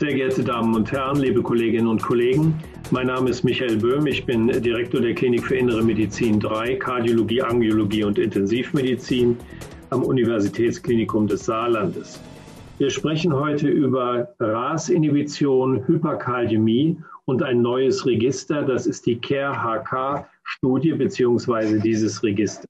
Sehr geehrte Damen und Herren, liebe Kolleginnen und Kollegen, mein Name ist Michael Böhm. Ich bin Direktor der Klinik für Innere Medizin 3, Kardiologie, Angiologie und Intensivmedizin am Universitätsklinikum des Saarlandes. Wir sprechen heute über RAS-Inhibition, Hyperkaliämie und ein neues Register. Das ist die CARE-HK-Studie bzw. dieses Register.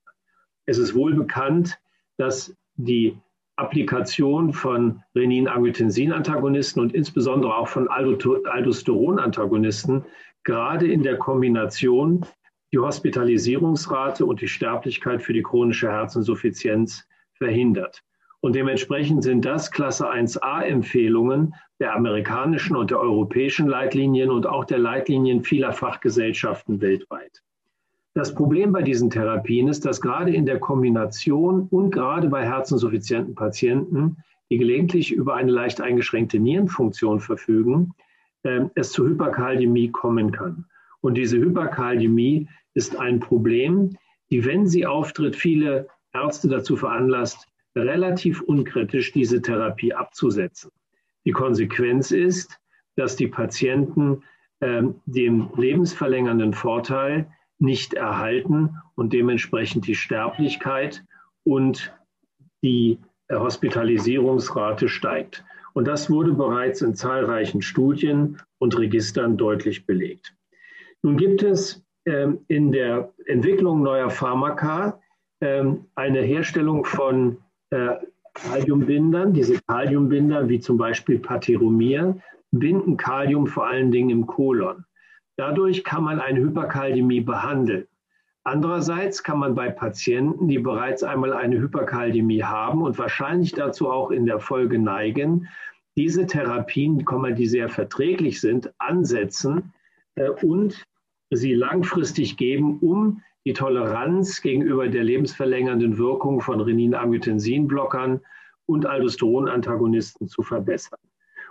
Es ist wohl bekannt, dass die Applikation von Renin-Angiotensin-Antagonisten und insbesondere auch von Aldosteron-Antagonisten gerade in der Kombination die Hospitalisierungsrate und die Sterblichkeit für die chronische Herzinsuffizienz verhindert. Und dementsprechend sind das Klasse 1a-Empfehlungen der amerikanischen und der europäischen Leitlinien und auch der Leitlinien vieler Fachgesellschaften weltweit. Das Problem bei diesen Therapien ist, dass gerade in der Kombination und gerade bei herzinsuffizienten Patienten, die gelegentlich über eine leicht eingeschränkte Nierenfunktion verfügen, äh, es zu Hyperkaliämie kommen kann. Und diese Hyperkaliämie ist ein Problem, die, wenn sie auftritt, viele Ärzte dazu veranlasst, relativ unkritisch diese Therapie abzusetzen. Die Konsequenz ist, dass die Patienten äh, den lebensverlängernden Vorteil nicht erhalten und dementsprechend die Sterblichkeit und die Hospitalisierungsrate steigt. Und das wurde bereits in zahlreichen Studien und Registern deutlich belegt. Nun gibt es ähm, in der Entwicklung neuer Pharmaka ähm, eine Herstellung von äh, Kaliumbindern. Diese Kaliumbinder, wie zum Beispiel Pateromir, binden Kalium vor allen Dingen im Kolon. Dadurch kann man eine Hyperkaldämie behandeln. Andererseits kann man bei Patienten, die bereits einmal eine Hyperkaldämie haben und wahrscheinlich dazu auch in der Folge neigen, diese Therapien, die sehr verträglich sind, ansetzen äh, und sie langfristig geben, um die Toleranz gegenüber der lebensverlängernden Wirkung von Renin-Angiotensin-Blockern und Aldosteron-Antagonisten zu verbessern.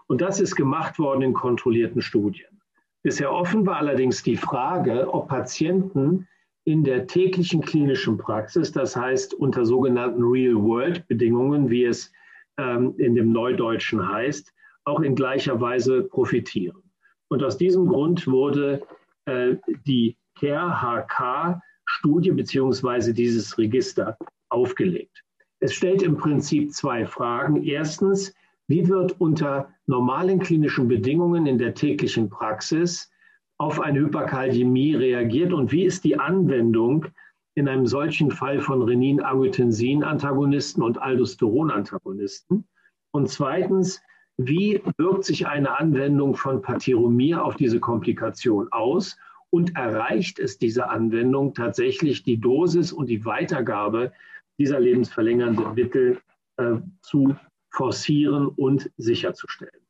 Und das ist gemacht worden in kontrollierten Studien. Bisher offen war allerdings die Frage, ob Patienten in der täglichen klinischen Praxis, das heißt unter sogenannten Real-World-Bedingungen, wie es ähm, in dem Neudeutschen heißt, auch in gleicher Weise profitieren. Und aus diesem Grund wurde äh, die CARE-HK-Studie bzw. dieses Register aufgelegt. Es stellt im Prinzip zwei Fragen. Erstens, wie wird unter normalen klinischen Bedingungen in der täglichen Praxis auf eine Hyperkaliämie reagiert und wie ist die Anwendung in einem solchen Fall von Renin-Angiotensin-Antagonisten und Aldosteron-Antagonisten? Und zweitens, wie wirkt sich eine Anwendung von Patiromir auf diese Komplikation aus? Und erreicht es diese Anwendung tatsächlich die Dosis und die Weitergabe dieser lebensverlängernden Mittel äh, zu forcieren und sicherzustellen.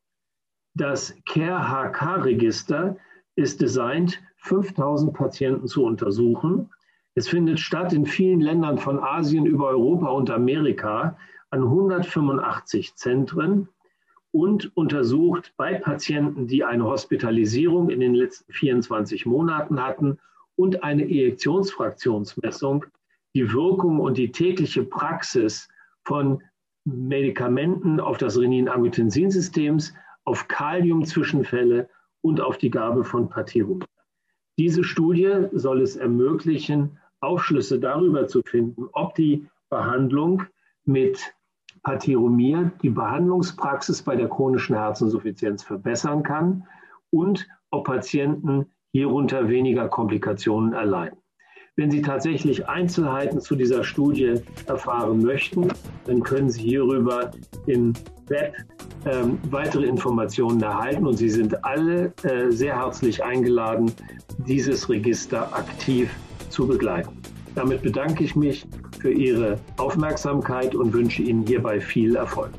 Das CARE-HK-Register ist designt, 5000 Patienten zu untersuchen. Es findet statt in vielen Ländern von Asien über Europa und Amerika an 185 Zentren und untersucht bei Patienten, die eine Hospitalisierung in den letzten 24 Monaten hatten und eine Ejektionsfraktionsmessung, die Wirkung und die tägliche Praxis von Medikamenten auf das Renin-Angiotensin-Systems, auf Kalium-Zwischenfälle und auf die Gabe von Patirumab. Diese Studie soll es ermöglichen, Aufschlüsse darüber zu finden, ob die Behandlung mit Patiromir die Behandlungspraxis bei der chronischen Herzinsuffizienz verbessern kann und ob Patienten hierunter weniger Komplikationen erleiden. Wenn Sie tatsächlich Einzelheiten zu dieser Studie erfahren möchten, dann können Sie hierüber im Web ähm, weitere Informationen erhalten und Sie sind alle äh, sehr herzlich eingeladen, dieses Register aktiv zu begleiten. Damit bedanke ich mich für Ihre Aufmerksamkeit und wünsche Ihnen hierbei viel Erfolg.